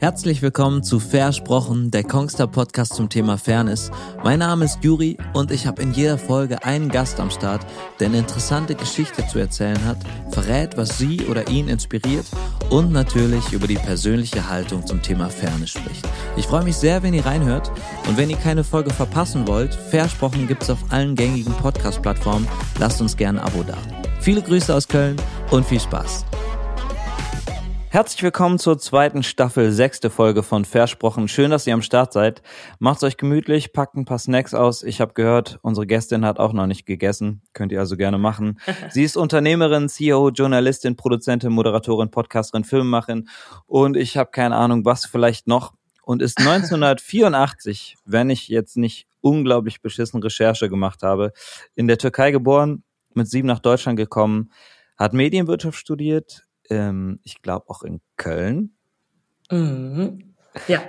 Herzlich willkommen zu Versprochen, der Kongstar Podcast zum Thema Fairness. Mein Name ist Juri und ich habe in jeder Folge einen Gast am Start, der eine interessante Geschichte zu erzählen hat, verrät, was sie oder ihn inspiriert und natürlich über die persönliche Haltung zum Thema Fairness spricht. Ich freue mich sehr, wenn ihr reinhört und wenn ihr keine Folge verpassen wollt, Versprochen gibt's auf allen gängigen Podcast-Plattformen. Lasst uns gerne ein Abo da. Viele Grüße aus Köln und viel Spaß. Herzlich willkommen zur zweiten Staffel, sechste Folge von Versprochen. Schön, dass ihr am Start seid. Macht's euch gemütlich, packt ein paar Snacks aus. Ich habe gehört, unsere Gästin hat auch noch nicht gegessen. Könnt ihr also gerne machen. Sie ist Unternehmerin, CEO, Journalistin, Produzentin, Moderatorin, Podcasterin, Filmemacherin und ich habe keine Ahnung, was vielleicht noch. Und ist 1984, wenn ich jetzt nicht unglaublich beschissen Recherche gemacht habe, in der Türkei geboren, mit sieben nach Deutschland gekommen, hat Medienwirtschaft studiert, ähm, ich glaube auch in Köln. Mhm. Ja.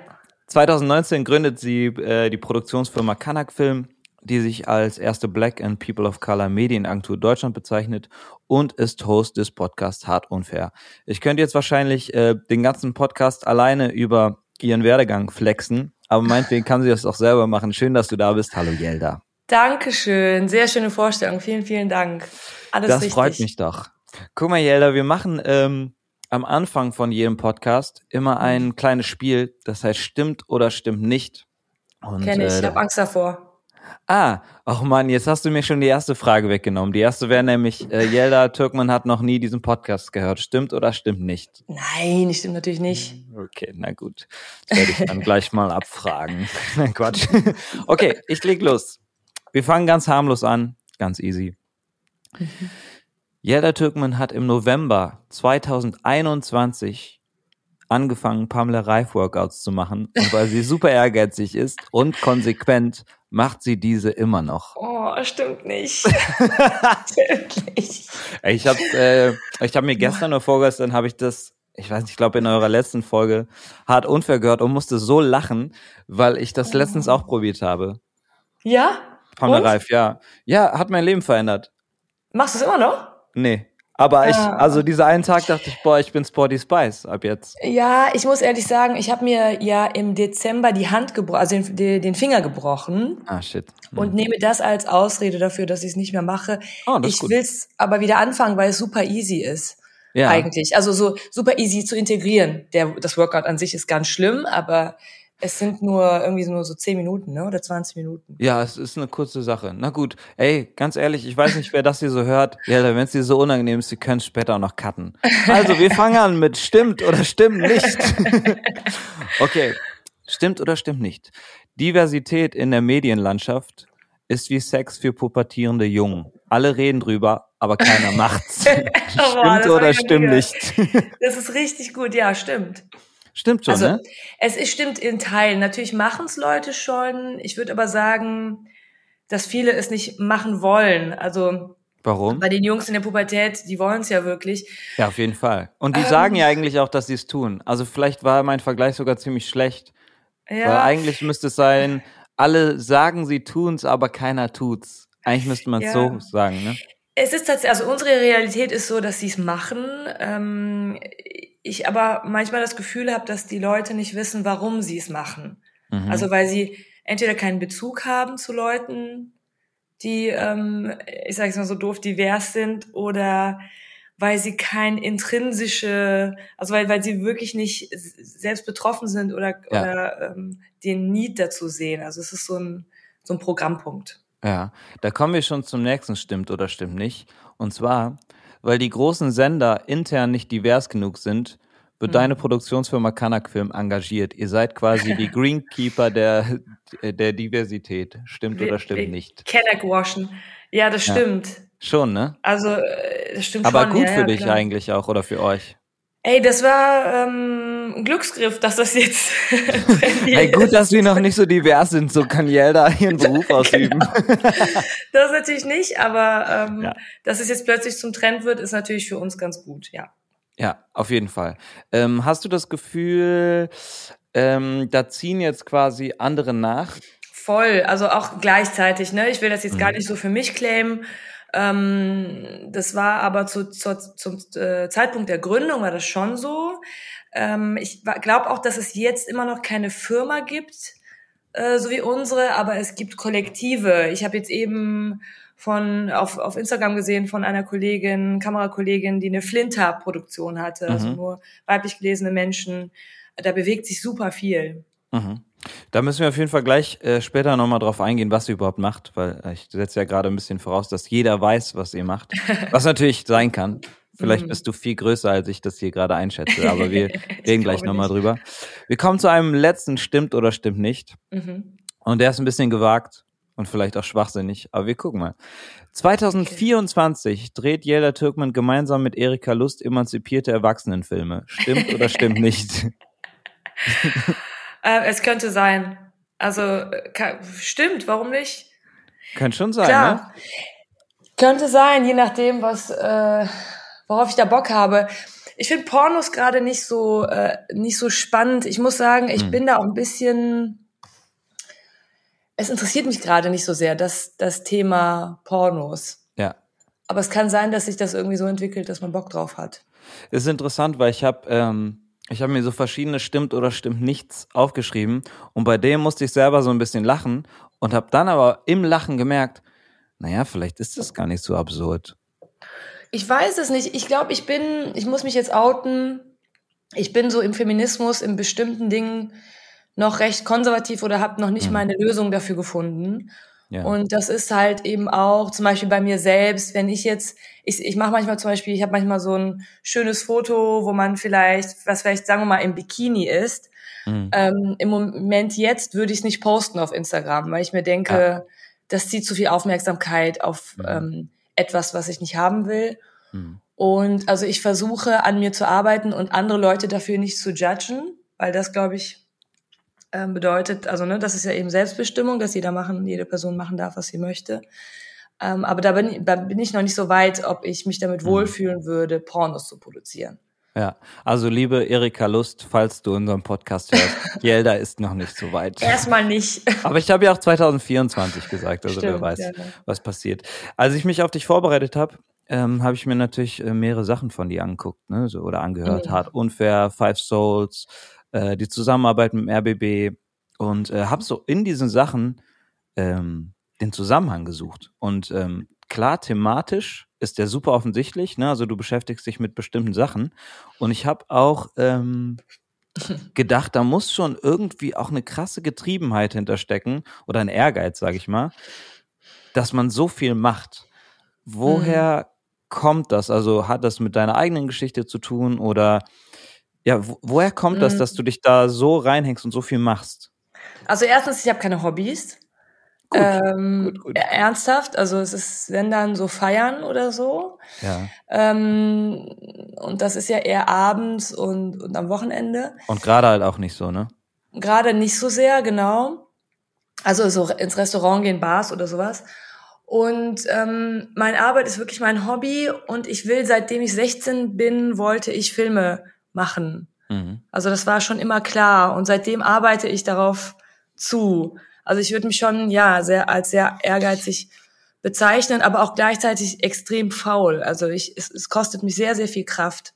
2019 gründet sie äh, die Produktionsfirma Kanak Film, die sich als erste Black and People of Color Medienagentur Deutschland bezeichnet und ist Host des Podcasts Hart Unfair. Ich könnte jetzt wahrscheinlich äh, den ganzen Podcast alleine über ihren Werdegang flexen, aber meinetwegen kann sie das auch selber machen. Schön, dass du da bist. Hallo Jelda. Dankeschön. Sehr schöne Vorstellung. Vielen, vielen Dank. Alles das richtig. freut mich doch. Guck mal, Jelda, wir machen ähm, am Anfang von jedem Podcast immer ein kleines Spiel, das heißt stimmt oder stimmt nicht. Kenn ich, äh, ich habe Angst davor. Ah, ach man, jetzt hast du mir schon die erste Frage weggenommen. Die erste wäre nämlich, äh, Jelda Türkman hat noch nie diesen Podcast gehört. Stimmt oder stimmt nicht? Nein, stimmt natürlich nicht. Okay, na gut. Das werde ich dann gleich mal abfragen. Nein, Quatsch. Okay, ich leg los. Wir fangen ganz harmlos an, ganz easy. Mhm. Yelda Türkman hat im November 2021 angefangen, Pamela Reif Workouts zu machen. Und weil sie super ehrgeizig ist und konsequent, macht sie diese immer noch. Oh, stimmt nicht. stimmt nicht. Ich habe äh, ich hab mir gestern oder vorgestern habe ich das ich weiß nicht, ich glaube in eurer letzten Folge hart unfair gehört und musste so lachen, weil ich das letztens auch probiert habe. Ja? Pamela Reif, ja. Ja, hat mein Leben verändert. Machst du es immer noch? Nee. Aber ich, ah. also dieser einen Tag dachte ich, boah, ich bin Sporty Spice ab jetzt. Ja, ich muss ehrlich sagen, ich habe mir ja im Dezember die Hand gebrochen, also den, den, Finger gebrochen. Ah, shit. Hm. Und nehme das als Ausrede dafür, dass ich es nicht mehr mache. Oh, ich will es aber wieder anfangen, weil es super easy ist. Ja. Eigentlich. Also so super easy zu integrieren. Der, das Workout an sich ist ganz schlimm, aber es sind nur irgendwie nur so 10 Minuten, ne? Oder 20 Minuten. Ja, es ist eine kurze Sache. Na gut, ey, ganz ehrlich, ich weiß nicht, wer das hier so hört. Ja, wenn es dir so unangenehm ist, Sie können es später auch noch cutten. Also, wir fangen an mit stimmt oder stimmt nicht. okay, stimmt oder stimmt nicht. Diversität in der Medienlandschaft ist wie Sex für pubertierende Jungen. Alle reden drüber, aber keiner macht's. stimmt oder stimmt nicht? das ist richtig gut, ja, stimmt. Stimmt schon, also, ne? Es ist, stimmt in Teilen. Natürlich machen es Leute schon. Ich würde aber sagen, dass viele es nicht machen wollen. Also Warum? Bei den Jungs in der Pubertät, die wollen es ja wirklich. Ja, auf jeden Fall. Und die ähm, sagen ja eigentlich auch, dass sie es tun. Also vielleicht war mein Vergleich sogar ziemlich schlecht. Ja. Weil eigentlich müsste es sein, alle sagen, sie tun's, aber keiner tut's. Eigentlich müsste man es ja. so sagen, ne? Es ist tatsächlich, also unsere Realität ist so, dass sie es machen. Ähm, ich aber manchmal das Gefühl habe, dass die Leute nicht wissen, warum sie es machen. Mhm. Also weil sie entweder keinen Bezug haben zu Leuten, die, ähm, ich sage es mal so doof, divers sind, oder weil sie kein intrinsische, also weil, weil sie wirklich nicht selbst betroffen sind oder, ja. oder ähm, den Need dazu sehen. Also es ist so ein, so ein Programmpunkt. Ja, da kommen wir schon zum nächsten Stimmt oder stimmt nicht. Und zwar, weil die großen Sender intern nicht divers genug sind, wird mhm. deine Produktionsfirma Kanak Film engagiert. Ihr seid quasi die Greenkeeper der, der Diversität. Stimmt wir, oder stimmt nicht? Kanak waschen. Ja, das stimmt. Ja. Schon, ne? Also, äh, das stimmt Aber schon. Aber gut ja, für ja, dich klar. eigentlich auch oder für euch. Ey, das war ähm, ein Glücksgriff, dass das jetzt. hey, gut, dass wir noch nicht so divers sind, so kann Jelda ihren Beruf genau. ausüben. das natürlich nicht, aber ähm, ja. dass es jetzt plötzlich zum Trend wird, ist natürlich für uns ganz gut, ja. Ja, auf jeden Fall. Ähm, hast du das Gefühl, ähm, da ziehen jetzt quasi andere nach? Voll, also auch gleichzeitig, ne? Ich will das jetzt mhm. gar nicht so für mich claimen. Ähm, das war aber zu, zu, zum äh, Zeitpunkt der Gründung war das schon so. Ähm, ich glaube auch, dass es jetzt immer noch keine Firma gibt, äh, so wie unsere, aber es gibt Kollektive. Ich habe jetzt eben von auf, auf Instagram gesehen von einer Kollegin, Kamerakollegin, die eine Flinter-Produktion hatte, also mhm. also nur weiblich gelesene Menschen. Da bewegt sich super viel. Mhm. Da müssen wir auf jeden Fall gleich äh, später nochmal drauf eingehen, was ihr überhaupt macht, weil äh, ich setze ja gerade ein bisschen voraus, dass jeder weiß, was ihr macht. Was natürlich sein kann. Vielleicht mhm. bist du viel größer, als ich das hier gerade einschätze, aber wir reden gleich nochmal drüber. Wir kommen zu einem letzten Stimmt oder stimmt nicht. Mhm. Und der ist ein bisschen gewagt und vielleicht auch schwachsinnig, aber wir gucken mal. 2024 okay. dreht Yelda Türkman gemeinsam mit Erika Lust emanzipierte Erwachsenenfilme. Stimmt oder stimmt nicht? Äh, es könnte sein. Also kann, stimmt, warum nicht? Könnte schon sein, Klar. ne? Könnte sein, je nachdem, was äh, worauf ich da Bock habe. Ich finde Pornos gerade nicht so äh, nicht so spannend. Ich muss sagen, ich hm. bin da auch ein bisschen. Es interessiert mich gerade nicht so sehr, das, das Thema Pornos. Ja. Aber es kann sein, dass sich das irgendwie so entwickelt, dass man Bock drauf hat. ist interessant, weil ich habe ähm, ich habe mir so verschiedene stimmt oder stimmt nichts aufgeschrieben und bei dem musste ich selber so ein bisschen lachen und habe dann aber im Lachen gemerkt, naja, vielleicht ist das gar nicht so absurd. Ich weiß es nicht. Ich glaube, ich bin, ich muss mich jetzt outen. Ich bin so im Feminismus in bestimmten Dingen noch recht konservativ oder habe noch nicht mhm. meine Lösung dafür gefunden. Ja. Und das ist halt eben auch zum Beispiel bei mir selbst, wenn ich jetzt, ich, ich mache manchmal zum Beispiel, ich habe manchmal so ein schönes Foto, wo man vielleicht, was vielleicht sagen wir mal im Bikini ist. Mhm. Ähm, Im Moment jetzt würde ich es nicht posten auf Instagram, weil ich mir denke, ja. das zieht zu viel Aufmerksamkeit auf mhm. ähm, etwas, was ich nicht haben will. Mhm. Und also ich versuche an mir zu arbeiten und andere Leute dafür nicht zu judgen, weil das, glaube ich, ähm, bedeutet, also ne, das ist ja eben Selbstbestimmung, dass jeder machen, jede Person machen darf, was sie möchte. Ähm, aber da bin, da bin ich noch nicht so weit, ob ich mich damit mhm. wohlfühlen würde, Pornos zu produzieren. Ja, also liebe Erika Lust, falls du unseren Podcast hörst, Jelda ist noch nicht so weit. Erstmal nicht. Aber ich habe ja auch 2024 gesagt, also Stimmt, wer weiß, ja, was passiert. Als ich mich auf dich vorbereitet habe, ähm, habe ich mir natürlich äh, mehrere Sachen von dir angeguckt, ne, so, oder angehört. Mhm. Hart unfair, Five Souls, äh, die Zusammenarbeit mit dem RBB und äh, habe so in diesen Sachen ähm, den Zusammenhang gesucht und ähm, klar thematisch ist der super offensichtlich. Ne? Also du beschäftigst dich mit bestimmten Sachen. Und ich habe auch ähm, gedacht, da muss schon irgendwie auch eine krasse Getriebenheit hinterstecken oder ein Ehrgeiz, sage ich mal, dass man so viel macht. Woher mhm. kommt das? Also hat das mit deiner eigenen Geschichte zu tun oder ja, wo, woher kommt mhm. das, dass du dich da so reinhängst und so viel machst? Also erstens, ich habe keine Hobbys. Gut, ähm, gut, gut. Ernsthaft, also es ist, wenn dann so feiern oder so. Ja. Ähm, und das ist ja eher abends und, und am Wochenende. Und gerade halt auch nicht so, ne? Gerade nicht so sehr, genau. Also so ins Restaurant gehen, Bars oder sowas. Und ähm, meine Arbeit ist wirklich mein Hobby und ich will, seitdem ich 16 bin, wollte ich Filme machen. Mhm. Also das war schon immer klar und seitdem arbeite ich darauf zu. Also ich würde mich schon ja sehr als sehr ehrgeizig bezeichnen, aber auch gleichzeitig extrem faul. Also ich, es, es kostet mich sehr, sehr viel Kraft.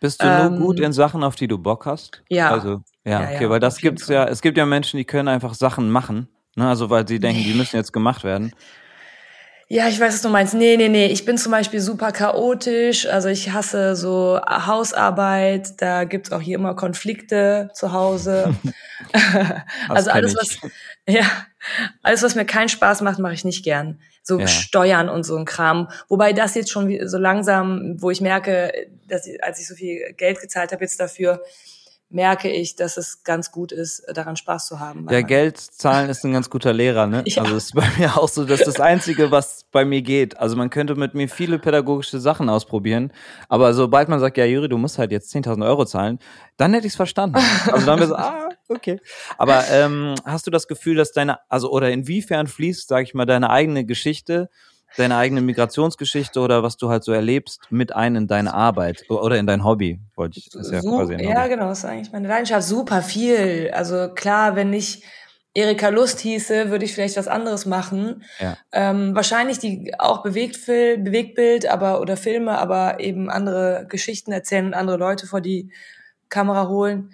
Bist du ähm, nur gut in Sachen, auf die du Bock hast? Ja. Also, ja, ja okay, ja, weil das gibt's Fall. ja, es gibt ja Menschen, die können einfach Sachen machen, ne, also weil sie denken, die müssen jetzt gemacht werden. Ja, ich weiß, was du meinst. Nee, nee, nee. Ich bin zum Beispiel super chaotisch. Also ich hasse so Hausarbeit. Da gibt's auch hier immer Konflikte zu Hause. also alles, was, ja, alles, was mir keinen Spaß macht, mache ich nicht gern. So ja. Steuern und so ein Kram. Wobei das jetzt schon so langsam, wo ich merke, dass ich, als ich so viel Geld gezahlt habe jetzt dafür, merke ich, dass es ganz gut ist, daran Spaß zu haben. Ja, Geld zahlen ist ein ganz guter Lehrer, ne? Ja. Also ist bei mir auch so, das ist das Einzige, was bei mir geht. Also man könnte mit mir viele pädagogische Sachen ausprobieren, aber sobald man sagt, ja Juri, du musst halt jetzt 10.000 Euro zahlen, dann hätte ich es verstanden. Also dann wäre so, ah, okay. Aber ähm, hast du das Gefühl, dass deine, also oder inwiefern fließt, sag ich mal, deine eigene Geschichte deine eigene Migrationsgeschichte oder was du halt so erlebst mit ein in deine Arbeit oder in dein Hobby, wollte ich. Das ja, so, quasi ja genau, das ist eigentlich meine Leidenschaft. Super viel. Also klar, wenn ich Erika Lust hieße, würde ich vielleicht was anderes machen. Ja. Ähm, wahrscheinlich die auch Bewegtfil Bewegtbild, aber oder Filme, aber eben andere Geschichten erzählen und andere Leute vor die Kamera holen.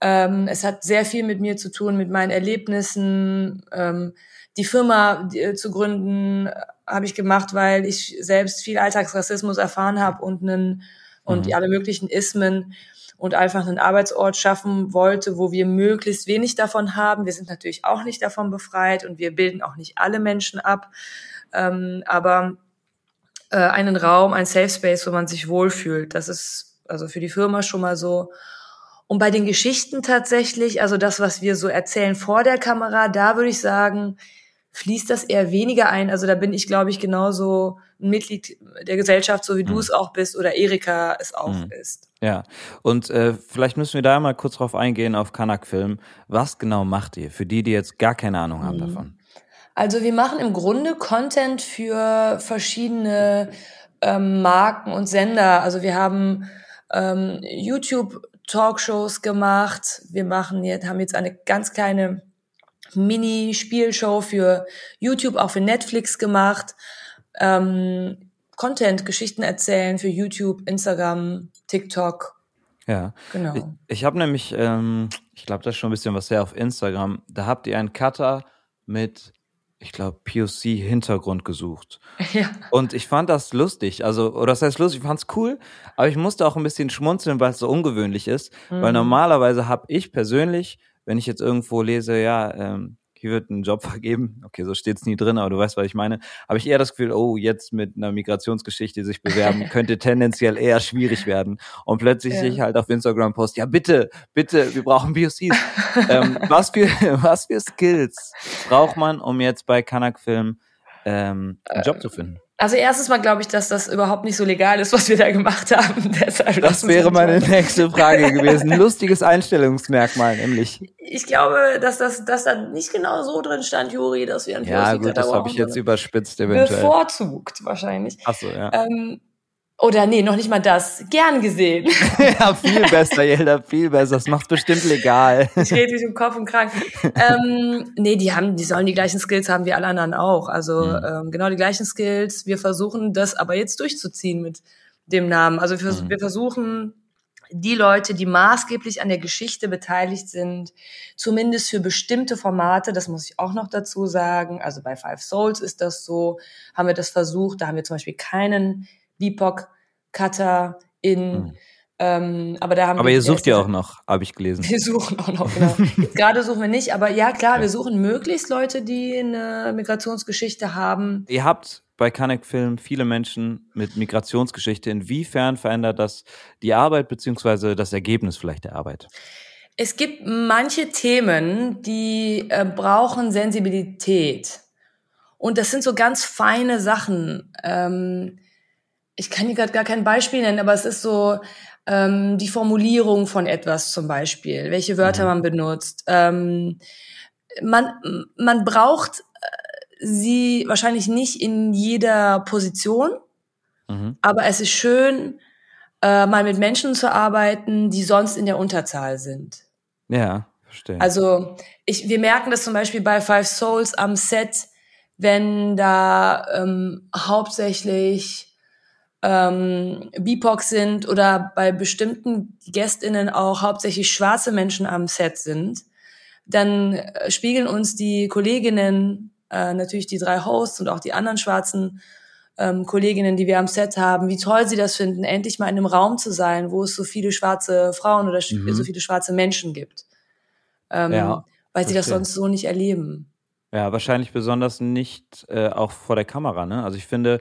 Ähm, es hat sehr viel mit mir zu tun, mit meinen Erlebnissen. Ähm, die Firma die, äh, zu gründen habe ich gemacht, weil ich selbst viel Alltagsrassismus erfahren habe und einen und mhm. alle möglichen Ismen und einfach einen Arbeitsort schaffen wollte, wo wir möglichst wenig davon haben. Wir sind natürlich auch nicht davon befreit und wir bilden auch nicht alle Menschen ab, ähm, aber äh, einen Raum, ein Safe Space, wo man sich wohlfühlt. Das ist also für die Firma schon mal so. Und bei den Geschichten tatsächlich, also das, was wir so erzählen vor der Kamera, da würde ich sagen, fließt das eher weniger ein. Also da bin ich, glaube ich, genauso ein Mitglied der Gesellschaft, so wie mhm. du es auch bist oder Erika es auch mhm. ist. Ja, und äh, vielleicht müssen wir da mal kurz drauf eingehen auf Kanak Film. Was genau macht ihr für die, die jetzt gar keine Ahnung haben mhm. davon? Also wir machen im Grunde Content für verschiedene ähm, Marken und Sender. Also wir haben ähm, YouTube Talkshows gemacht. Wir machen jetzt, haben jetzt eine ganz kleine Mini-Spielshow für YouTube, auch für Netflix gemacht. Ähm, Content, Geschichten erzählen für YouTube, Instagram, TikTok. Ja, genau. Ich, ich habe nämlich, ähm, ich glaube, das ist schon ein bisschen was her auf Instagram. Da habt ihr einen Cutter mit, ich glaube, POC-Hintergrund gesucht. Ja. Und ich fand das lustig. Also, oder das heißt lustig, ich fand's cool, aber ich musste auch ein bisschen schmunzeln, weil es so ungewöhnlich ist. Mhm. Weil normalerweise habe ich persönlich wenn ich jetzt irgendwo lese, ja, ähm, hier wird ein Job vergeben, okay, so steht's nie drin, aber du weißt, was ich meine, habe ich eher das Gefühl, oh, jetzt mit einer Migrationsgeschichte sich bewerben, könnte tendenziell eher schwierig werden. Und plötzlich ja. sehe ich halt auf Instagram Post, ja bitte, bitte, wir brauchen BOCs. ähm, was für was für Skills braucht man, um jetzt bei Kanak Film ähm, einen Job zu finden? Also erstens mal glaube ich, dass das überhaupt nicht so legal ist, was wir da gemacht haben. Deshalb das wäre meine nächste Frage gewesen. Lustiges Einstellungsmerkmal, nämlich. Ich glaube, dass das dass da nicht genau so drin stand, Juri, dass wir ein Ja, gut, das habe ich jetzt überspitzt eventuell. Bevorzugt wahrscheinlich. Ach so, ja. Ähm, oder nee, noch nicht mal das. Gern gesehen. ja, viel besser, Jelda, viel besser. Das macht bestimmt legal. ich rede mich im Kopf und krank. ähm, nee, die haben, die sollen die gleichen Skills haben wie alle anderen auch. Also mhm. ähm, genau die gleichen Skills. Wir versuchen das aber jetzt durchzuziehen mit dem Namen. Also wir, mhm. wir versuchen die Leute, die maßgeblich an der Geschichte beteiligt sind, zumindest für bestimmte Formate, das muss ich auch noch dazu sagen. Also bei Five Souls ist das so, haben wir das versucht. Da haben wir zum Beispiel keinen BIPOC, Cutter, in, mhm. ähm, aber da haben Aber ihr sucht ja auch noch, habe ich gelesen. Wir suchen auch noch, genau. Gerade suchen wir nicht, aber ja klar, wir suchen möglichst Leute, die eine Migrationsgeschichte haben. Ihr habt bei Kanek Film viele Menschen mit Migrationsgeschichte. Inwiefern verändert das die Arbeit beziehungsweise das Ergebnis vielleicht der Arbeit? Es gibt manche Themen, die äh, brauchen Sensibilität. Und das sind so ganz feine Sachen. Ähm, ich kann hier gerade gar kein Beispiel nennen, aber es ist so ähm, die Formulierung von etwas zum Beispiel, welche Wörter mhm. man benutzt. Ähm, man, man braucht äh, sie wahrscheinlich nicht in jeder Position, mhm. aber es ist schön, äh, mal mit Menschen zu arbeiten, die sonst in der Unterzahl sind. Ja, verstehe. Also ich, wir merken das zum Beispiel bei Five Souls am Set, wenn da ähm, hauptsächlich ähm, BIPOC sind oder bei bestimmten GästInnen auch hauptsächlich schwarze Menschen am Set sind, dann äh, spiegeln uns die Kolleginnen, äh, natürlich die drei Hosts und auch die anderen schwarzen ähm, Kolleginnen, die wir am Set haben, wie toll sie das finden, endlich mal in einem Raum zu sein, wo es so viele schwarze Frauen oder mhm. so viele schwarze Menschen gibt. Ähm, ja, weil sie das sonst so nicht erleben. Ja, wahrscheinlich besonders nicht äh, auch vor der Kamera. Ne? Also ich finde,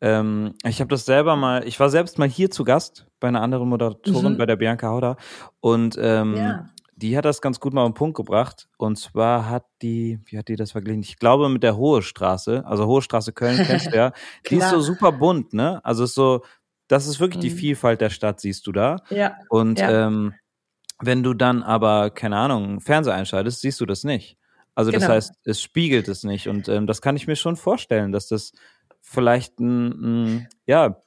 ähm, ich habe das selber mal, ich war selbst mal hier zu Gast bei einer anderen Moderatorin, mhm. bei der Bianca Hauder. Und ähm, ja. die hat das ganz gut mal auf den Punkt gebracht. Und zwar hat die, wie hat die das verglichen? Ich glaube mit der Hohe Straße, also Hohe Straße Köln kennst du ja. die ist so super bunt, ne? Also ist so, das ist wirklich mhm. die Vielfalt der Stadt, siehst du da. Ja. Und ja. Ähm, wenn du dann aber, keine Ahnung, Fernseher einschaltest, siehst du das nicht. Also das genau. heißt, es spiegelt es nicht. Und ähm, das kann ich mir schon vorstellen, dass das vielleicht ein, ein ja,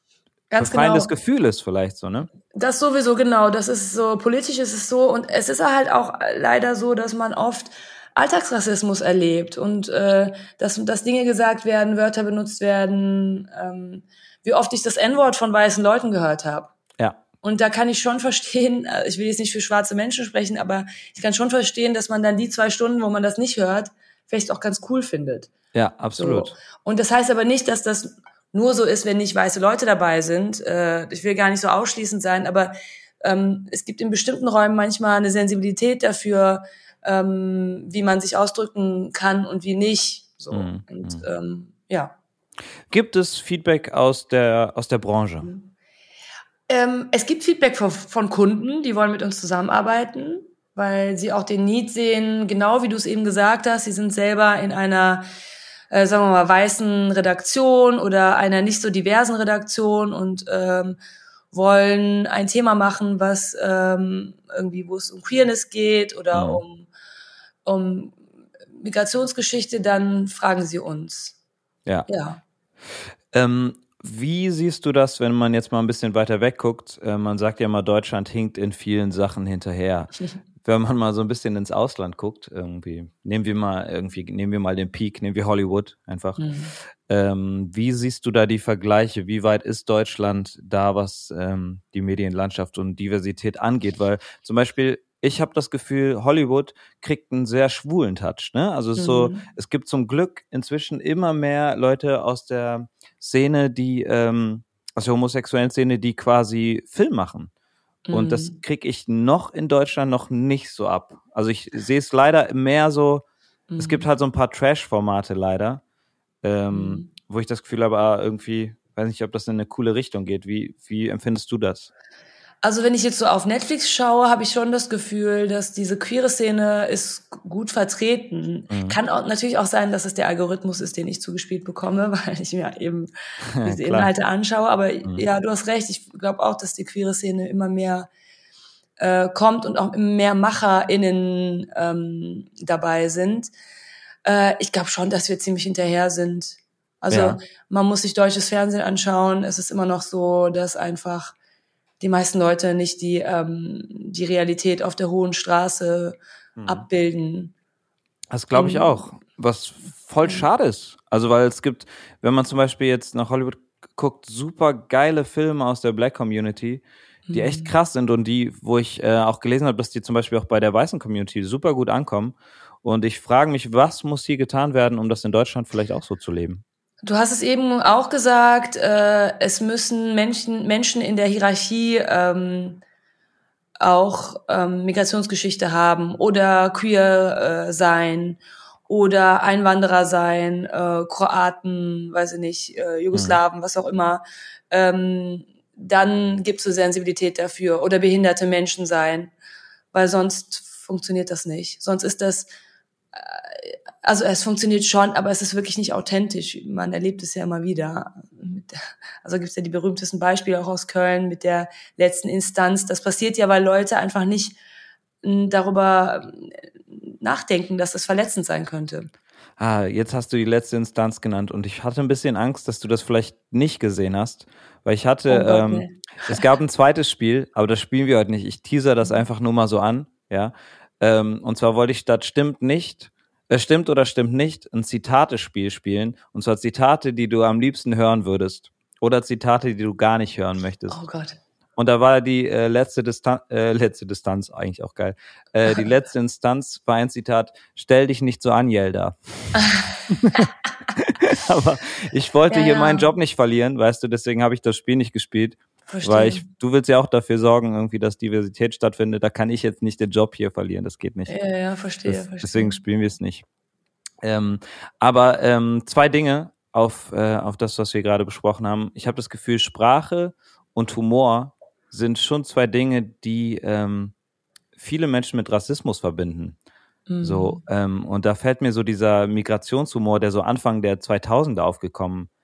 Ganz befreiendes genau. Gefühl ist vielleicht so, ne? Das sowieso, genau. Das ist so, politisch ist es so. Und es ist halt auch leider so, dass man oft Alltagsrassismus erlebt und äh, dass, dass Dinge gesagt werden, Wörter benutzt werden, ähm, wie oft ich das N-Wort von weißen Leuten gehört habe. Ja, Und da kann ich schon verstehen, äh, ich will jetzt nicht für schwarze Menschen sprechen, aber ich kann schon verstehen, dass man dann die zwei Stunden, wo man das nicht hört, vielleicht auch ganz cool findet. Ja, absolut. So. Und das heißt aber nicht, dass das nur so ist, wenn nicht weiße Leute dabei sind. Äh, ich will gar nicht so ausschließend sein, aber ähm, es gibt in bestimmten Räumen manchmal eine Sensibilität dafür, ähm, wie man sich ausdrücken kann und wie nicht. So. Mhm. Und mhm. ähm, ja. Gibt es Feedback aus der, aus der Branche? Ähm, es gibt Feedback von, von Kunden, die wollen mit uns zusammenarbeiten, weil sie auch den Need sehen, genau wie du es eben gesagt hast, sie sind selber in einer äh, sagen wir mal, weißen Redaktion oder einer nicht so diversen Redaktion und ähm, wollen ein Thema machen, was ähm, irgendwie, wo es um Queerness geht oder mhm. um, um Migrationsgeschichte, dann fragen sie uns. Ja. Ja. Ähm, wie siehst du das, wenn man jetzt mal ein bisschen weiter wegguckt? Äh, man sagt ja mal, Deutschland hinkt in vielen Sachen hinterher. wenn man mal so ein bisschen ins Ausland guckt, irgendwie, nehmen wir mal irgendwie, nehmen wir mal den Peak, nehmen wir Hollywood einfach. Mhm. Ähm, wie siehst du da die Vergleiche? Wie weit ist Deutschland da, was ähm, die Medienlandschaft und Diversität angeht? Weil zum Beispiel ich habe das Gefühl, Hollywood kriegt einen sehr schwulen Touch. Ne? Also mhm. so, es gibt zum Glück inzwischen immer mehr Leute aus der Szene, die ähm, aus der homosexuellen Szene, die quasi Film machen. Und das mhm. kriege ich noch in Deutschland noch nicht so ab. Also ich sehe es leider mehr so, mhm. es gibt mhm. halt so ein paar Trash-Formate leider, ähm, mhm. wo ich das Gefühl habe, ah, irgendwie, weiß nicht, ob das in eine coole Richtung geht. Wie, wie empfindest du das? Also wenn ich jetzt so auf Netflix schaue, habe ich schon das Gefühl, dass diese queere Szene ist gut vertreten. Mhm. Kann auch, natürlich auch sein, dass es der Algorithmus ist, den ich zugespielt bekomme, weil ich mir eben diese Inhalte anschaue. Aber mhm. ja, du hast recht. Ich glaube auch, dass die queere Szene immer mehr äh, kommt und auch mehr MacherInnen ähm, dabei sind. Äh, ich glaube schon, dass wir ziemlich hinterher sind. Also ja. man muss sich deutsches Fernsehen anschauen. Es ist immer noch so, dass einfach die meisten Leute nicht die, ähm, die Realität auf der hohen Straße mhm. abbilden. Das glaube ich auch. Was voll schade ist. Also, weil es gibt, wenn man zum Beispiel jetzt nach Hollywood guckt, super geile Filme aus der Black Community, die mhm. echt krass sind und die, wo ich äh, auch gelesen habe, dass die zum Beispiel auch bei der weißen Community super gut ankommen. Und ich frage mich, was muss hier getan werden, um das in Deutschland vielleicht auch so zu leben? Du hast es eben auch gesagt, äh, es müssen Menschen, Menschen in der Hierarchie ähm, auch ähm, Migrationsgeschichte haben oder queer äh, sein oder Einwanderer sein, äh, Kroaten, weiß ich nicht, äh, Jugoslawen, mhm. was auch immer. Ähm, dann gibt es eine Sensibilität dafür oder behinderte Menschen sein, weil sonst funktioniert das nicht. Sonst ist das also es funktioniert schon, aber es ist wirklich nicht authentisch. Man erlebt es ja immer wieder. Also gibt es ja die berühmtesten Beispiele auch aus Köln mit der letzten Instanz. Das passiert ja, weil Leute einfach nicht hm, darüber hm, nachdenken, dass das verletzend sein könnte. Ah, jetzt hast du die letzte Instanz genannt und ich hatte ein bisschen Angst, dass du das vielleicht nicht gesehen hast, weil ich hatte, oh Gott, ähm, nee. es gab ein zweites Spiel, aber das spielen wir heute nicht. Ich teaser das einfach nur mal so an, ja. Ähm, und zwar wollte ich statt stimmt nicht es stimmt oder stimmt nicht, ein Zitatespiel spielen. Und zwar Zitate, die du am liebsten hören würdest. Oder Zitate, die du gar nicht hören möchtest. Oh Gott. Und da war die äh, letzte Distanz, äh, letzte Distanz, eigentlich auch geil. Äh, die letzte Instanz war ein Zitat, stell dich nicht so an, Yelda. Aber ich wollte ja, hier ja. meinen Job nicht verlieren, weißt du, deswegen habe ich das Spiel nicht gespielt. Verstehe. Weil ich, du willst ja auch dafür sorgen, irgendwie, dass Diversität stattfindet. Da kann ich jetzt nicht den Job hier verlieren. Das geht nicht. Ja, ja, verstehe. Das, verstehe. Deswegen spielen wir es nicht. Ähm, aber ähm, zwei Dinge auf, äh, auf das, was wir gerade besprochen haben. Ich habe das Gefühl, Sprache und Humor sind schon zwei Dinge, die ähm, viele Menschen mit Rassismus verbinden. Mhm. So, ähm, und da fällt mir so dieser Migrationshumor, der so Anfang der 2000er aufgekommen ist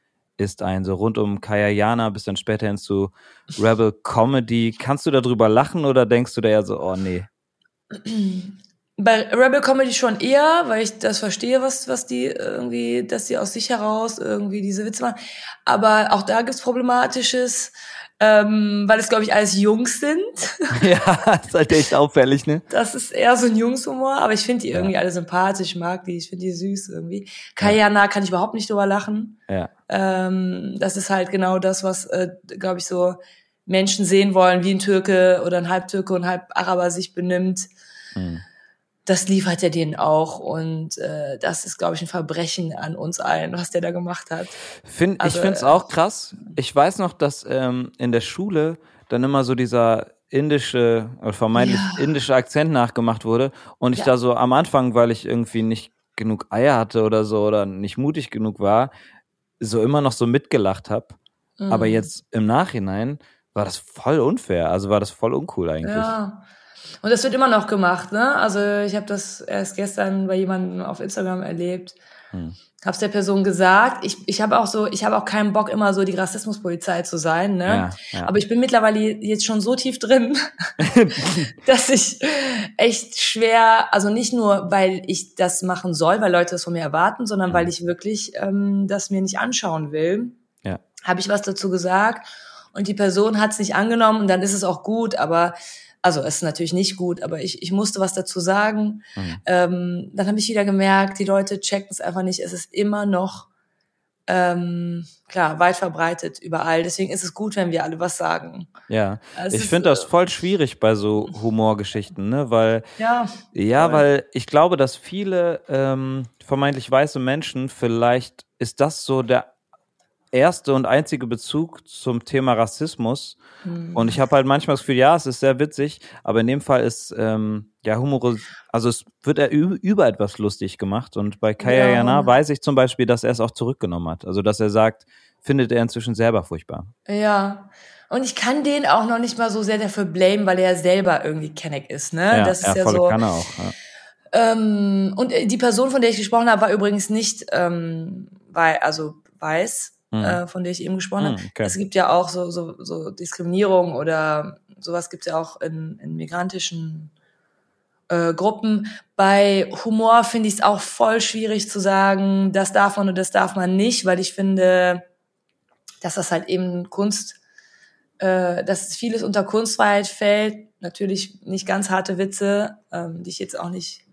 ein, so rund um Kayayana bis dann später hin zu Rebel Comedy. Kannst du darüber lachen oder denkst du da eher so, oh nee? Bei Rebel Comedy schon eher, weil ich das verstehe, was, was die irgendwie, dass die aus sich heraus irgendwie diese Witze machen. Aber auch da gibt's Problematisches ähm, weil es, glaube ich, alles Jungs sind. ja, ist halt echt auffällig, ne? Das ist eher so ein Jungshumor, aber ich finde die irgendwie alle sympathisch, mag die, ich finde die süß irgendwie. Kayana ja. kann ich überhaupt nicht drüber lachen. Ja. Ähm, das ist halt genau das, was, äh, glaube ich, so Menschen sehen wollen, wie ein Türke oder ein Halbtürke und Halbaraber sich benimmt. Mhm. Das liefert er denen auch und äh, das ist, glaube ich, ein Verbrechen an uns allen, was der da gemacht hat. Find, also, ich finde es auch krass. Ich weiß noch, dass ähm, in der Schule dann immer so dieser indische oder vermeintlich ja. indische Akzent nachgemacht wurde und ich ja. da so am Anfang, weil ich irgendwie nicht genug Eier hatte oder so oder nicht mutig genug war, so immer noch so mitgelacht habe. Mhm. Aber jetzt im Nachhinein war das voll unfair, also war das voll uncool eigentlich. Ja. Und das wird immer noch gemacht, ne? Also ich habe das erst gestern bei jemandem auf Instagram erlebt. Hm hab's der Person gesagt. Ich, ich habe auch so, ich habe auch keinen Bock immer so die Rassismuspolizei zu sein, ne? Ja, ja. Aber ich bin mittlerweile jetzt schon so tief drin, dass ich echt schwer, also nicht nur, weil ich das machen soll, weil Leute das von mir erwarten, sondern weil mhm. ich wirklich ähm, das mir nicht anschauen will. Ja. Habe ich was dazu gesagt und die Person hat's nicht angenommen und dann ist es auch gut, aber also es ist natürlich nicht gut, aber ich, ich musste was dazu sagen. Mhm. Ähm, dann habe ich wieder gemerkt, die Leute checken es einfach nicht. Es ist immer noch ähm, klar weit verbreitet überall. Deswegen ist es gut, wenn wir alle was sagen. Ja, also ich finde das äh, voll schwierig bei so Humorgeschichten, ne? Weil ja, ja, weil ich glaube, dass viele ähm, vermeintlich weiße Menschen vielleicht ist das so der erste und einzige Bezug zum Thema Rassismus. Mhm. Und ich habe halt manchmal das Gefühl, ja, es ist sehr witzig, aber in dem Fall ist ähm, ja Humor, also es wird er über etwas lustig gemacht. Und bei Kaya ja. Jana weiß ich zum Beispiel, dass er es auch zurückgenommen hat. Also dass er sagt, findet er inzwischen selber furchtbar. Ja. Und ich kann den auch noch nicht mal so sehr dafür blamen, weil er selber irgendwie Kenneck ist, ne? Ja, das ist ja, ja so. Kann er auch, ja. Ähm, und die Person, von der ich gesprochen habe, war übrigens nicht, ähm, weil, also weiß, mhm. äh, von der ich eben gesprochen habe. Mhm, okay. Es gibt ja auch so, so, so Diskriminierung oder sowas gibt es ja auch in, in migrantischen äh, Gruppen. Bei Humor finde ich es auch voll schwierig zu sagen, das darf man und das darf man nicht, weil ich finde, dass das halt eben Kunst, äh, dass vieles unter Kunstfreiheit fällt. Natürlich nicht ganz harte Witze, ähm, die ich jetzt auch nicht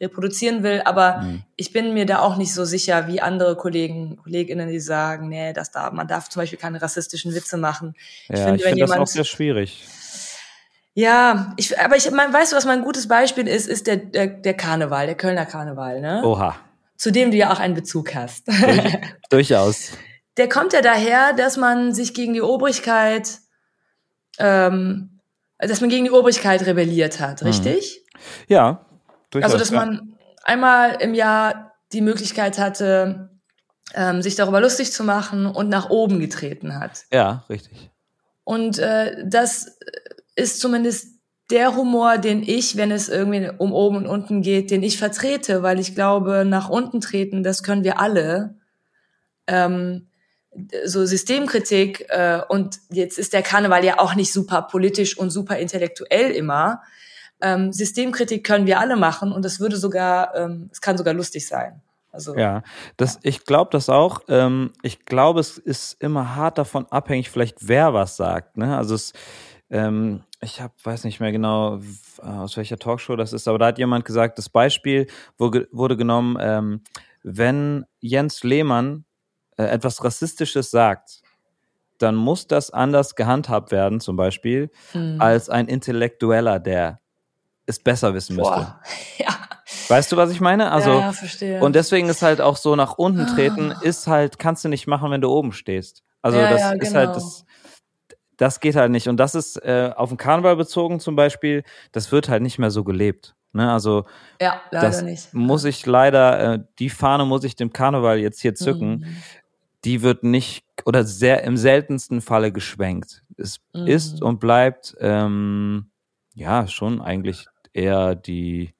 reproduzieren will, aber mhm. ich bin mir da auch nicht so sicher wie andere Kollegen, Kolleginnen, die sagen, nee, das da, man darf zum Beispiel keine rassistischen Witze machen. Ich ja, ich finde das auch sehr schwierig. Ja, ich, aber ich, mein, weißt du, was mein gutes Beispiel ist, ist der, der, der Karneval, der Kölner Karneval, ne? Oha. Zu dem du ja auch einen Bezug hast. Durch, durchaus. Der kommt ja daher, dass man sich gegen die Obrigkeit, ähm, dass man gegen die Obrigkeit rebelliert hat, mhm. richtig? Ja, Durchaus, also, dass ja. man einmal im Jahr die Möglichkeit hatte, ähm, sich darüber lustig zu machen und nach oben getreten hat. Ja, richtig. Und äh, das ist zumindest der Humor, den ich, wenn es irgendwie um oben und unten geht, den ich vertrete, weil ich glaube, nach unten treten, das können wir alle. Ähm, so Systemkritik äh, und jetzt ist der Karneval ja auch nicht super politisch und super intellektuell immer, ähm, Systemkritik können wir alle machen und es würde sogar, ähm, es kann sogar lustig sein. Also, ja, das, ich glaube das auch. Ähm, ich glaube, es ist immer hart davon abhängig, vielleicht wer was sagt. Ne? Also es, ähm, ich hab, weiß nicht mehr genau, aus welcher Talkshow das ist, aber da hat jemand gesagt, das Beispiel wurde, wurde genommen, ähm, wenn Jens Lehmann äh, etwas Rassistisches sagt, dann muss das anders gehandhabt werden, zum Beispiel, hm. als ein Intellektueller, der es besser wissen müsste. Boah. Ja. Weißt du, was ich meine? Also, ja, ja, verstehe. Und deswegen ist halt auch so nach unten treten, ah. ist halt, kannst du nicht machen, wenn du oben stehst. Also ja, das ja, ist halt genau. das, das geht halt nicht. Und das ist äh, auf den Karneval bezogen zum Beispiel, das wird halt nicht mehr so gelebt. Ne? Also ja, leider das nicht. muss ich leider, äh, die Fahne muss ich dem Karneval jetzt hier zücken. Mhm. Die wird nicht oder sehr im seltensten Falle geschwenkt. Es mhm. ist und bleibt ähm, ja schon eigentlich eher die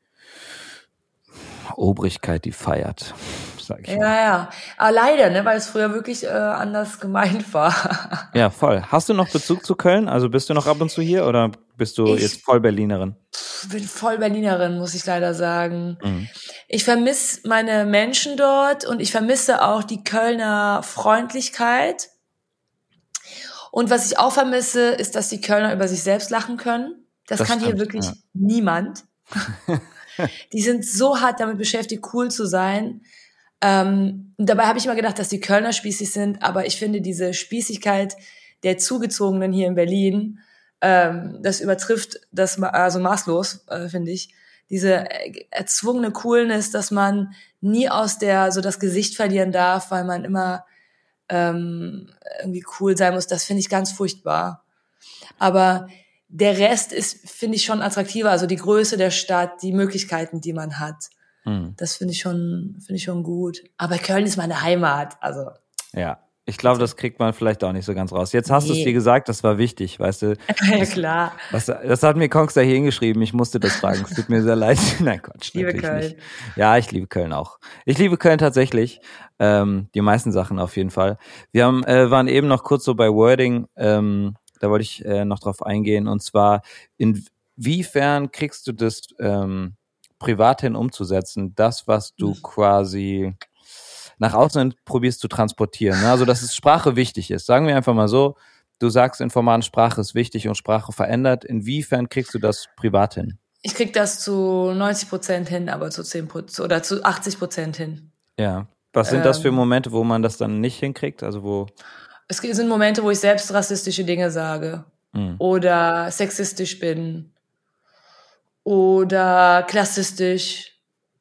Obrigkeit, die feiert. Sag ich ja, mal. ja. Aber leider, ne, weil es früher wirklich äh, anders gemeint war. ja, voll. Hast du noch Bezug zu Köln? Also bist du noch ab und zu hier oder bist du ich jetzt voll Berlinerin? bin voll Berlinerin, muss ich leider sagen. Mhm. Ich vermisse meine Menschen dort und ich vermisse auch die Kölner Freundlichkeit. Und was ich auch vermisse, ist, dass die Kölner über sich selbst lachen können. Das, das kann stimmt, hier wirklich ja. niemand. die sind so hart damit beschäftigt, cool zu sein. Ähm, dabei habe ich immer gedacht, dass die Kölner spießig sind, aber ich finde diese Spießigkeit der Zugezogenen hier in Berlin, ähm, das übertrifft das also maßlos, äh, finde ich. Diese erzwungene Coolness, dass man nie aus der so das Gesicht verlieren darf, weil man immer ähm, irgendwie cool sein muss. Das finde ich ganz furchtbar. Aber der Rest ist, finde ich, schon attraktiver. Also die Größe der Stadt, die Möglichkeiten, die man hat. Hm. Das finde ich schon, finde ich schon gut. Aber Köln ist meine Heimat. Also. Ja. Ich glaube, das kriegt man vielleicht auch nicht so ganz raus. Jetzt hast nee. du es dir gesagt, das war wichtig, weißt du. ja, klar. Das, das hat mir Kongster hier hingeschrieben, ich musste das fragen. Es tut mir sehr leid. Nein, Quatsch. Ich liebe Köln. Nicht. Ja, ich liebe Köln auch. Ich liebe Köln tatsächlich. Ähm, die meisten Sachen auf jeden Fall. Wir haben, äh, waren eben noch kurz so bei Wording, ähm, da wollte ich äh, noch drauf eingehen. Und zwar, inwiefern kriegst du das ähm, privat hin umzusetzen, das, was du hm. quasi nach außen probierst zu transportieren. Ne? Also, dass es Sprache wichtig ist. Sagen wir einfach mal so, du sagst in Formaten, Sprache ist wichtig und Sprache verändert. Inwiefern kriegst du das privat hin? Ich krieg das zu 90 Prozent hin, aber zu 10 Prozent oder zu 80 Prozent hin. Ja. Was sind ähm, das für ähm. Momente, wo man das dann nicht hinkriegt? Also wo? Es sind Momente, wo ich selbst rassistische Dinge sage mhm. oder sexistisch bin oder klassistisch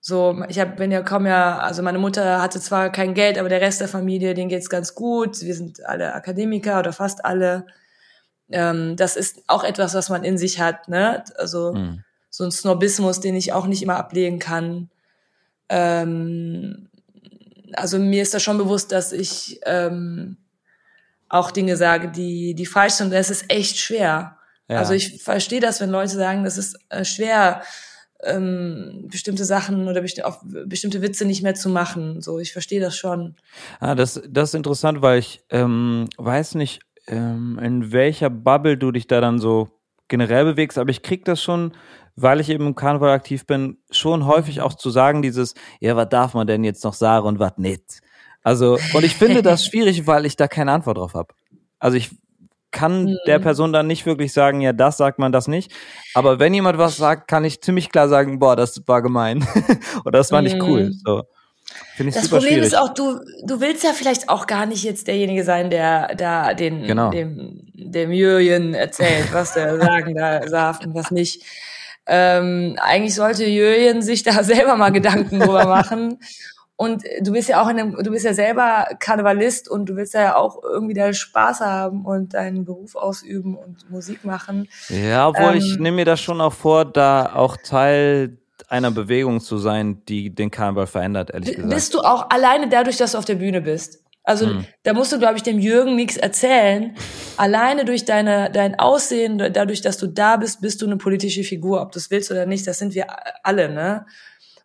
so, ich hab, wenn ja kaum ja, also meine Mutter hatte zwar kein Geld, aber der Rest der Familie, denen geht's ganz gut. Wir sind alle Akademiker oder fast alle. Ähm, das ist auch etwas, was man in sich hat, ne? Also mhm. so ein Snobismus, den ich auch nicht immer ablegen kann. Ähm, also mir ist da schon bewusst, dass ich ähm, auch Dinge sage, die, die falsch sind. Das ist echt schwer. Ja. Also ich verstehe das, wenn Leute sagen, das ist äh, schwer ähm, bestimmte Sachen oder besti auf bestimmte Witze nicht mehr zu machen. So, ich verstehe das schon. Ah, das, das ist interessant, weil ich ähm, weiß nicht, ähm, in welcher Bubble du dich da dann so generell bewegst, aber ich krieg das schon, weil ich eben im Karneval aktiv bin, schon häufig auch zu sagen, dieses, ja, was darf man denn jetzt noch sagen und was nicht? Also, und ich finde das schwierig, weil ich da keine Antwort drauf habe. Also ich kann mhm. der Person dann nicht wirklich sagen, ja, das sagt man das nicht. Aber wenn jemand was sagt, kann ich ziemlich klar sagen, boah, das war gemein oder das war nicht cool. Mhm. So. Finde ich das super Problem schwierig. ist auch, du, du willst ja vielleicht auch gar nicht jetzt derjenige sein, der da den, genau. dem, dem Jürgen erzählt, was der sagen da darf und was nicht. Ähm, eigentlich sollte Jürgen sich da selber mal Gedanken drüber machen und du bist ja auch in einem, du bist ja selber Karnevalist und du willst ja auch irgendwie deinen Spaß haben und deinen Beruf ausüben und Musik machen. Ja, obwohl ähm, ich nehme mir das schon auch vor, da auch Teil einer Bewegung zu sein, die den Karneval verändert, ehrlich gesagt. Bist du auch alleine dadurch, dass du auf der Bühne bist? Also hm. da musst du, glaube ich, dem Jürgen nichts erzählen. Alleine durch deine, dein Aussehen, dadurch, dass du da bist, bist du eine politische Figur, ob du es willst oder nicht. Das sind wir alle, ne?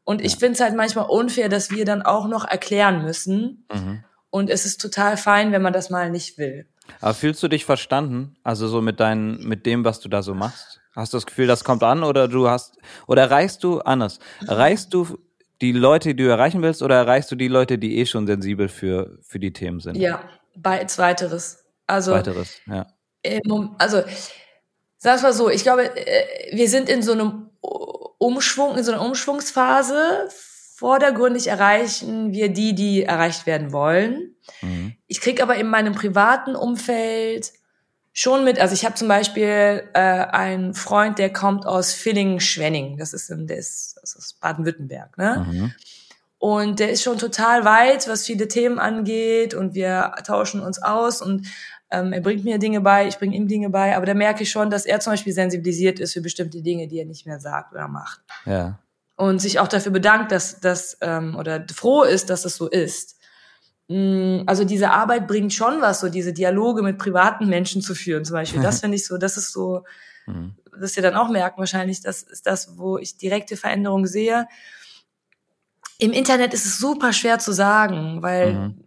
Und ich finde es halt manchmal unfair, dass wir dann auch noch erklären müssen. Mhm. Und es ist total fein, wenn man das mal nicht will. Aber fühlst du dich verstanden? Also so mit deinen, mit dem, was du da so machst? Hast du das Gefühl, das kommt an oder du hast, oder erreichst du anders? Erreichst du die Leute, die du erreichen willst, oder erreichst du die Leute, die eh schon sensibel für, für die Themen sind? Ja, bei zweiteres. Also, zweiteres, ja. Also, sag mal so, ich glaube, äh, wir sind in so einem Umschwung, in so einer Umschwungsphase. Vordergründig erreichen wir die, die erreicht werden wollen. Mhm. Ich krieg aber in meinem privaten Umfeld schon mit, also ich habe zum Beispiel äh, einen Freund, der kommt aus Villingen-Schwenning, das ist, in, das ist Baden-Württemberg, ne? Mhm. Und der ist schon total weit, was viele Themen angeht und wir tauschen uns aus und ähm, er bringt mir Dinge bei, ich bringe ihm Dinge bei, aber da merke ich schon, dass er zum Beispiel sensibilisiert ist für bestimmte Dinge, die er nicht mehr sagt oder macht. Ja. Und sich auch dafür bedankt, dass das ähm, oder froh ist, dass es so ist. Mm, also diese Arbeit bringt schon was, so diese Dialoge mit privaten Menschen zu führen, zum Beispiel. Das finde ich so, das ist so, mhm. dass ihr dann auch merken wahrscheinlich, das ist das, wo ich direkte Veränderungen sehe. Im Internet ist es super schwer zu sagen, weil mhm.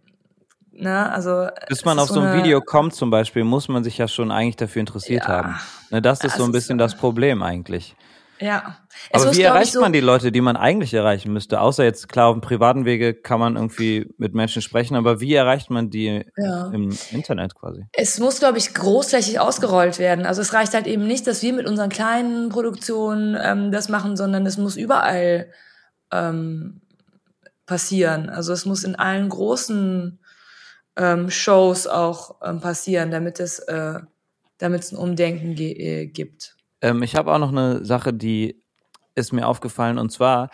Ne, also bis man auf so, ein Video kommt zum Beispiel, muss man sich ja schon eigentlich dafür interessiert ja, haben. Ne, das ist so ein bisschen das Problem eigentlich. Ja. Es Aber wie erreicht so man die Leute, die man eigentlich erreichen müsste? Außer jetzt klar auf dem privaten Wege kann man irgendwie mit Menschen sprechen, aber wie erreicht man die ja. im Internet quasi? Es muss, glaube ich, großflächig ausgerollt werden. Also es reicht halt eben nicht, dass wir mit unseren kleinen Produktionen ähm, das machen, sondern es muss überall ähm, passieren. Also es muss in allen großen ähm, Shows auch ähm, passieren, damit es, äh, damit es ein Umdenken äh, gibt. Ähm, ich habe auch noch eine Sache, die ist mir aufgefallen und zwar,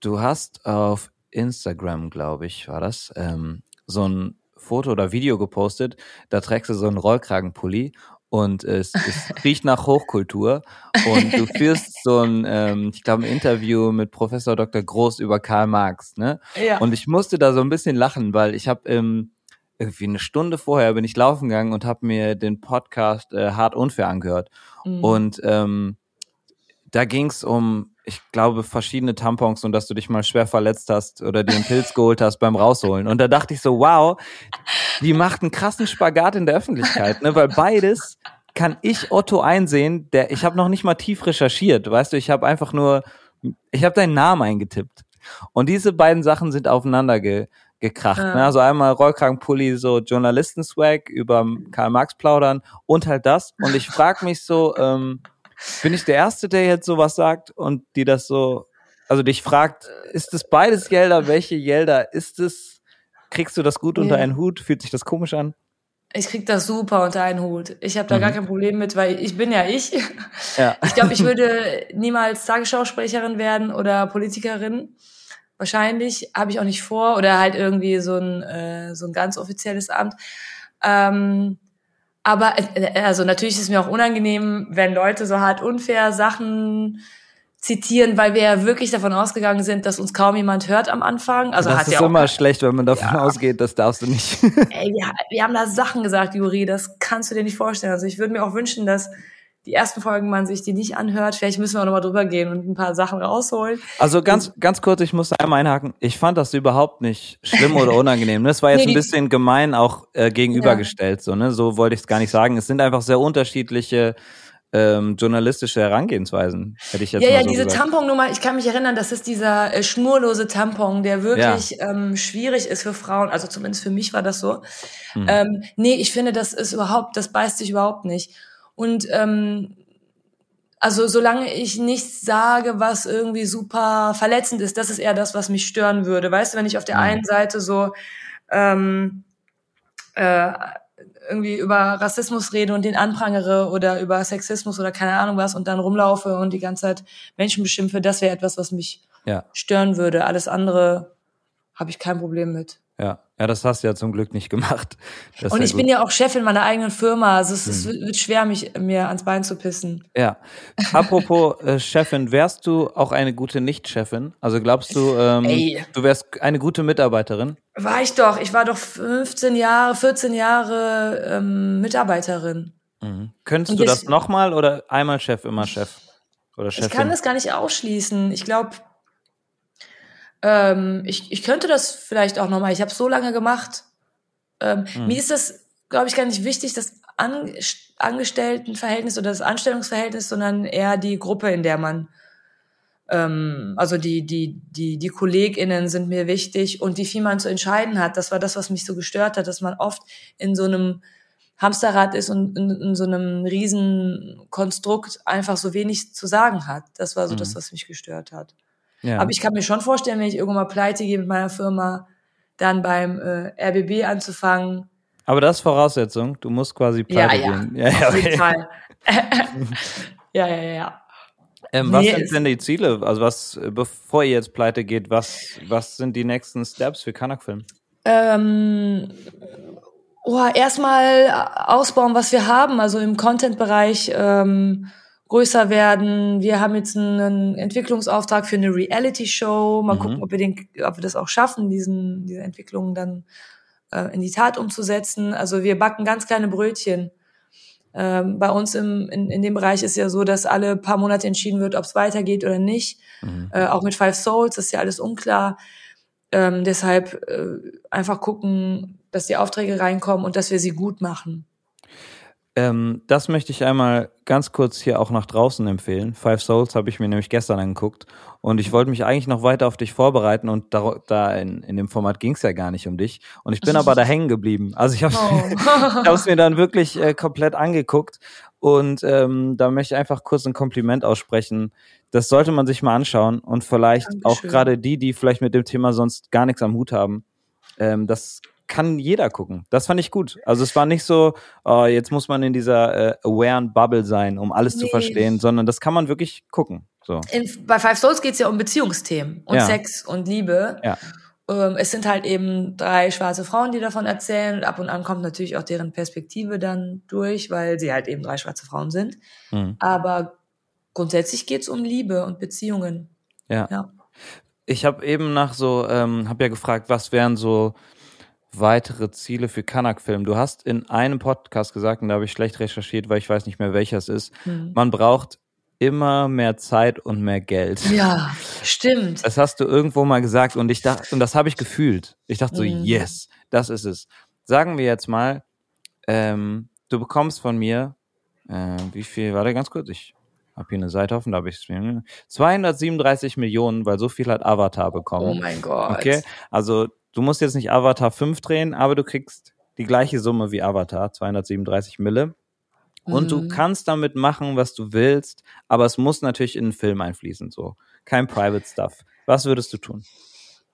du hast auf Instagram, glaube ich, war das, ähm, so ein Foto oder Video gepostet, da trägst du so einen Rollkragenpulli und es, es riecht nach Hochkultur und du führst so ein, ähm, ich glaube, ein Interview mit Professor Dr. Groß über Karl Marx, ne? Ja. Und ich musste da so ein bisschen lachen, weil ich habe ähm, irgendwie eine Stunde vorher bin ich laufen gegangen und habe mir den Podcast äh, Hart Unfair angehört mhm. und ähm, da ging es um ich glaube, verschiedene Tampons und dass du dich mal schwer verletzt hast oder dir einen Pilz geholt hast beim Rausholen. Und da dachte ich so, wow, die macht einen krassen Spagat in der Öffentlichkeit, ne? Weil beides kann ich Otto einsehen, der ich habe noch nicht mal tief recherchiert, weißt du, ich habe einfach nur, ich habe deinen Namen eingetippt. Und diese beiden Sachen sind aufeinander ge, gekracht. Ja. Ne? Also einmal Rollkragenpulli, so Journalisten-Swag über Karl Marx plaudern und halt das. Und ich frage mich so, ähm, bin ich der Erste, der jetzt sowas sagt und die das so, also dich fragt, ist es beides Gelder? Welche Gelder ist es? Kriegst du das gut unter einen Hut? Fühlt sich das komisch an? Ich krieg das super unter einen Hut. Ich habe da mhm. gar kein Problem mit, weil ich bin ja ich. Ja. Ich glaube, ich würde niemals Tagesschausprecherin werden oder Politikerin. Wahrscheinlich habe ich auch nicht vor oder halt irgendwie so ein äh, so ein ganz offizielles Amt. Ähm, aber äh, also natürlich ist es mir auch unangenehm, wenn Leute so hart unfair Sachen zitieren, weil wir ja wirklich davon ausgegangen sind, dass uns kaum jemand hört am Anfang. Also das hat ist ja immer schlecht, wenn man davon ja. ausgeht, das darfst du nicht. Ey, wir, wir haben da Sachen gesagt, Juri, das kannst du dir nicht vorstellen. Also ich würde mir auch wünschen, dass die ersten Folgen man sich die nicht anhört. Vielleicht müssen wir auch nochmal drüber gehen und ein paar Sachen rausholen. Also ganz, ganz kurz, ich muss einmal einhaken. Ich fand das überhaupt nicht schlimm oder unangenehm. Das war jetzt nee, ein bisschen gemein auch äh, gegenübergestellt. Ja. So, ne? so wollte ich es gar nicht sagen. Es sind einfach sehr unterschiedliche ähm, journalistische Herangehensweisen, hätte ich jetzt Ja, ja, so diese. Tamponnummer, ich kann mich erinnern, das ist dieser äh, schnurlose Tampon, der wirklich ja. ähm, schwierig ist für Frauen, also zumindest für mich war das so. Hm. Ähm, nee, ich finde, das ist überhaupt, das beißt sich überhaupt nicht. Und ähm, also solange ich nichts sage, was irgendwie super verletzend ist, das ist eher das, was mich stören würde. Weißt du, wenn ich auf der mhm. einen Seite so ähm, äh, irgendwie über Rassismus rede und den anprangere oder über Sexismus oder keine Ahnung was und dann rumlaufe und die ganze Zeit Menschen beschimpfe, das wäre etwas, was mich ja. stören würde. Alles andere habe ich kein Problem mit. Ja, ja, das hast du ja zum Glück nicht gemacht. Das und ich gut. bin ja auch Chefin meiner eigenen Firma. Also es, es hm. wird schwer, mich mir ans Bein zu pissen. Ja. Apropos äh, Chefin, wärst du auch eine gute Nicht-Chefin? Also glaubst du, ähm, du wärst eine gute Mitarbeiterin? War ich doch. Ich war doch 15 Jahre, 14 Jahre ähm, Mitarbeiterin. Mhm. Könntest und du das nochmal oder einmal Chef, immer Chef? Oder Chefin? Ich kann das gar nicht ausschließen. Ich glaube, ähm, ich, ich könnte das vielleicht auch nochmal. Ich habe so lange gemacht. Ähm, mhm. Mir ist das, glaube ich, gar nicht wichtig, das An Angestelltenverhältnis oder das Anstellungsverhältnis, sondern eher die Gruppe, in der man ähm, also die, die, die, die KollegInnen sind mir wichtig und wie viel man zu entscheiden hat. Das war das, was mich so gestört hat, dass man oft in so einem Hamsterrad ist und in, in so einem riesen Konstrukt einfach so wenig zu sagen hat. Das war so mhm. das, was mich gestört hat. Ja. Aber ich kann mir schon vorstellen, wenn ich irgendwann mal pleite gehe mit meiner Firma, dann beim äh, RBB anzufangen. Aber das ist Voraussetzung. Du musst quasi pleite ja, ja. gehen. Ja, ja, auf jeden Fall. ja, ja, ja. Ähm, was nee, sind denn die Ziele? Also was, bevor ihr jetzt pleite geht, was, was sind die nächsten Steps für Kanak-Film? Ähm, oh, erstmal ausbauen, was wir haben, also im Content-Bereich ähm, größer werden. Wir haben jetzt einen Entwicklungsauftrag für eine Reality-Show. Mal mhm. gucken, ob wir, den, ob wir das auch schaffen, diesen, diese Entwicklungen dann äh, in die Tat umzusetzen. Also wir backen ganz kleine Brötchen. Ähm, bei uns im, in, in dem Bereich ist ja so, dass alle paar Monate entschieden wird, ob es weitergeht oder nicht. Mhm. Äh, auch mit Five Souls ist ja alles unklar. Ähm, deshalb äh, einfach gucken, dass die Aufträge reinkommen und dass wir sie gut machen. Ähm, das möchte ich einmal ganz kurz hier auch nach draußen empfehlen. Five Souls habe ich mir nämlich gestern angeguckt und ich wollte mich eigentlich noch weiter auf dich vorbereiten und da, da in, in dem Format ging es ja gar nicht um dich und ich bin aber da hängen geblieben. Also ich habe oh. es mir dann wirklich äh, komplett angeguckt und ähm, da möchte ich einfach kurz ein Kompliment aussprechen. Das sollte man sich mal anschauen und vielleicht Dankeschön. auch gerade die, die vielleicht mit dem Thema sonst gar nichts am Hut haben. Ähm, das kann jeder gucken. Das fand ich gut. Also es war nicht so, oh, jetzt muss man in dieser äh, aware Bubble sein, um alles nee. zu verstehen, sondern das kann man wirklich gucken. So. In, bei Five Souls geht es ja um Beziehungsthemen und ja. Sex und Liebe. Ja. Ähm, es sind halt eben drei schwarze Frauen, die davon erzählen. Und ab und an kommt natürlich auch deren Perspektive dann durch, weil sie halt eben drei schwarze Frauen sind. Mhm. Aber grundsätzlich geht es um Liebe und Beziehungen. Ja. ja. Ich habe eben nach so, ähm, habe ja gefragt, was wären so weitere Ziele für Kanak-Film? Du hast in einem Podcast gesagt, und da habe ich schlecht recherchiert, weil ich weiß nicht mehr, welcher es ist. Mhm. Man braucht immer mehr Zeit und mehr Geld. Ja, stimmt. Das hast du irgendwo mal gesagt und ich dachte, und das habe ich gefühlt. Ich dachte so, mhm. yes, das ist es. Sagen wir jetzt mal, ähm, du bekommst von mir, äh, wie viel, warte ganz kurz, ich habe hier eine Seite offen, da habe ich es 237 Millionen, weil so viel hat Avatar bekommen. Oh mein Gott. Okay, also du musst jetzt nicht Avatar 5 drehen, aber du kriegst die gleiche Summe wie Avatar, 237 Mille. Und mhm. du kannst damit machen, was du willst, aber es muss natürlich in den Film einfließen, so. Kein Private Stuff. Was würdest du tun?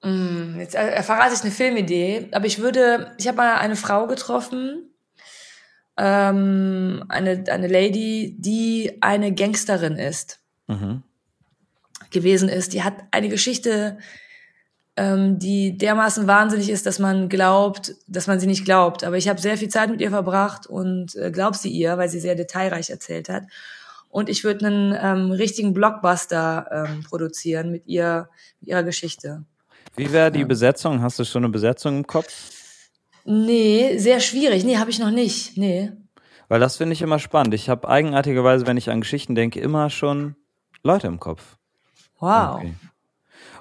Mm, jetzt äh, verrate ich eine Filmidee, aber ich würde, ich habe mal eine Frau getroffen, ähm, eine, eine Lady, die eine Gangsterin ist, mhm. gewesen ist. Die hat eine Geschichte, ähm, die dermaßen wahnsinnig ist, dass man glaubt, dass man sie nicht glaubt. Aber ich habe sehr viel Zeit mit ihr verbracht und äh, glaub sie ihr, weil sie sehr detailreich erzählt hat. Und ich würde einen ähm, richtigen Blockbuster ähm, produzieren mit ihr, mit ihrer Geschichte. Wie wäre die Besetzung? Hast du schon eine Besetzung im Kopf? Nee, sehr schwierig. Nee, habe ich noch nicht. Nee. Weil das finde ich immer spannend. Ich habe eigenartigerweise, wenn ich an Geschichten denke, immer schon Leute im Kopf. Wow. Okay.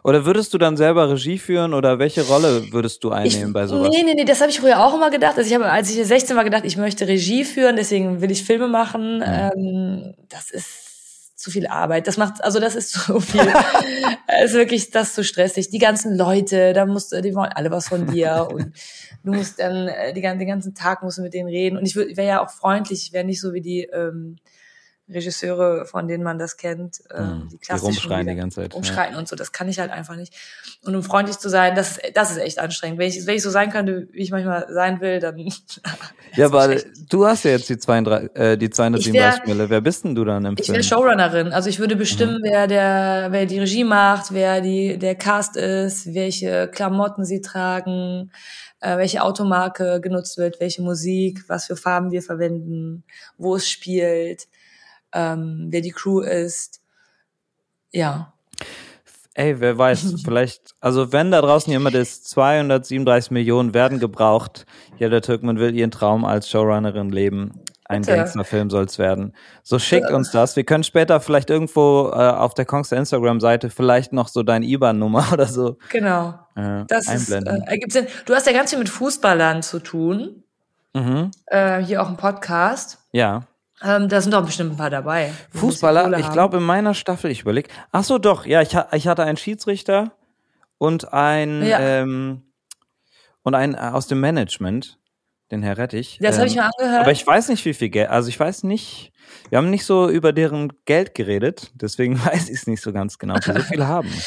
Oder würdest du dann selber Regie führen oder welche Rolle würdest du einnehmen ich, bei sowas? Nee, nee, nee, das habe ich früher auch immer gedacht. Also ich habe, als ich 16 war, gedacht, ich möchte Regie führen, deswegen will ich Filme machen. Mhm. Ähm, das ist zu viel Arbeit. Das macht, also das ist zu viel. ist wirklich das ist zu stressig. Die ganzen Leute, da musst du, die wollen alle was von dir und du musst dann äh, die, den ganzen Tag musst du mit denen reden. Und ich wäre ja auch freundlich, ich wäre nicht so wie die ähm, Regisseure, von denen man das kennt, äh, hm, die klassischen. Die rumschreien die, ganze Zeit. Rumschreien ja. und so, das kann ich halt einfach nicht. Und um freundlich zu sein, das ist, das ist echt anstrengend. Wenn ich, wenn ich so sein könnte, wie ich manchmal sein will, dann. ja, aber du hast ja jetzt die, 32, äh, die 237 Mille. Wer bist denn du dann im ich wäre Showrunnerin. Also ich würde bestimmen, mhm. wer der, wer die Regie macht, wer die, der Cast ist, welche Klamotten sie tragen, äh, welche Automarke genutzt wird, welche Musik, was für Farben wir verwenden, wo es spielt ähm, wer die Crew ist. Ja. Ey, wer weiß, vielleicht, also wenn da draußen jemand ist, 237 Millionen werden gebraucht. Ja, der Türkman will ihren Traum als Showrunnerin leben. Ein Gangsterfilm soll es werden. So schickt uns das. Wir können später vielleicht irgendwo äh, auf der Kongster Instagram-Seite vielleicht noch so dein IBAN-Nummer oder so. Genau. Äh, das einblenden. Ist, äh, ergibt Sinn. Du hast ja ganz viel mit Fußballern zu tun. Mhm. Äh, hier auch im Podcast. Ja. Ähm, da sind doch bestimmt ein paar dabei. Fußballer, ich glaube in meiner Staffel, ich überlege. Ach so, doch, ja, ich, ich hatte einen Schiedsrichter und ein ja. ähm, und einen äh, aus dem Management, den Herr Rettich. Das ähm, habe ich mir angehört. Aber ich weiß nicht, wie viel Geld. Also ich weiß nicht. Wir haben nicht so über deren Geld geredet, deswegen weiß ich es nicht so ganz genau, sie so viel haben.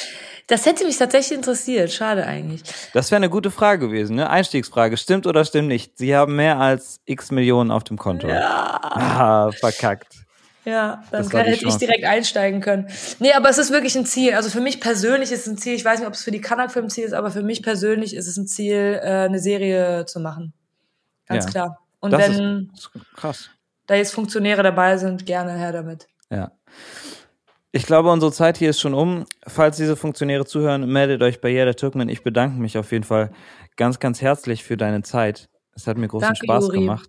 Das hätte mich tatsächlich interessiert. Schade eigentlich. Das wäre eine gute Frage gewesen, ne? Einstiegsfrage. Stimmt oder stimmt nicht? Sie haben mehr als x Millionen auf dem Konto. Ja. Ah, verkackt. Ja, dann kann, hätte ich direkt einsteigen können. Nee, aber es ist wirklich ein Ziel. Also für mich persönlich ist es ein Ziel, ich weiß nicht, ob es für die Kanak-Film ein Ziel ist, aber für mich persönlich ist es ein Ziel, äh, eine Serie zu machen. Ganz ja. klar. Und das wenn ist krass. da jetzt Funktionäre dabei sind, gerne her damit. Ja. Ich glaube, unsere Zeit hier ist schon um. Falls diese Funktionäre zuhören, meldet euch bei Jeder Türkmen. Ich bedanke mich auf jeden Fall ganz, ganz herzlich für deine Zeit. Es hat mir großen Danke, Spaß Juri. gemacht.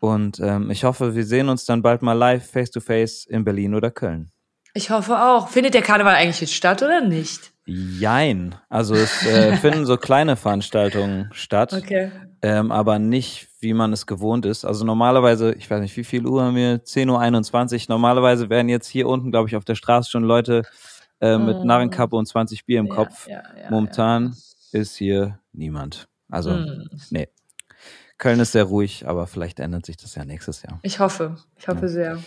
Und ähm, ich hoffe, wir sehen uns dann bald mal live, face to face in Berlin oder Köln. Ich hoffe auch. Findet der Karneval eigentlich jetzt statt oder nicht? Jein. Also es äh, finden so kleine Veranstaltungen statt, okay. ähm, aber nicht, wie man es gewohnt ist. Also normalerweise, ich weiß nicht, wie viel Uhr haben wir? 10.21 Uhr. Normalerweise werden jetzt hier unten, glaube ich, auf der Straße schon Leute äh, mit mm. Narrenkappe und 20 Bier im ja, Kopf. Ja, ja, Momentan ist hier niemand. Also, mm. nee. Köln ist sehr ruhig, aber vielleicht ändert sich das ja nächstes Jahr. Ich hoffe. Ich hoffe sehr.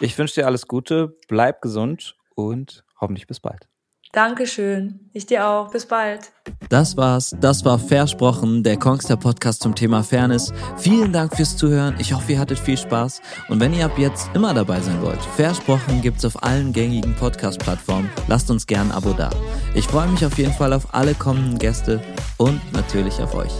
Ich wünsche dir alles Gute, bleib gesund und hoffentlich bis bald. Dankeschön. Ich dir auch. Bis bald. Das war's. Das war Versprochen, der Kongster Podcast zum Thema Fairness. Vielen Dank fürs Zuhören. Ich hoffe, ihr hattet viel Spaß. Und wenn ihr ab jetzt immer dabei sein wollt, Versprochen gibt's auf allen gängigen Podcast-Plattformen. Lasst uns gern ein Abo da. Ich freue mich auf jeden Fall auf alle kommenden Gäste und natürlich auf euch.